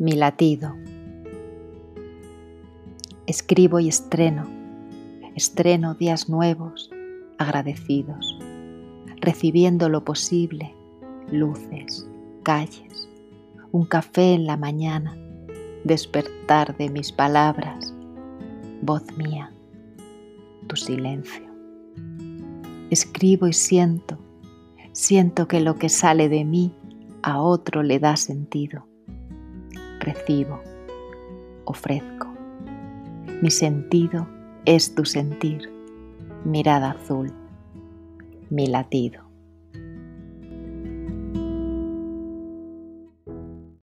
mi latido. Escribo y estreno, estreno días nuevos, agradecidos, recibiendo lo posible, luces, calles, un café en la mañana, despertar de mis palabras, voz mía, tu silencio. Escribo y siento, siento que lo que sale de mí a otro le da sentido recibo, ofrezco. Mi sentido es tu sentir, mirada azul, mi latido.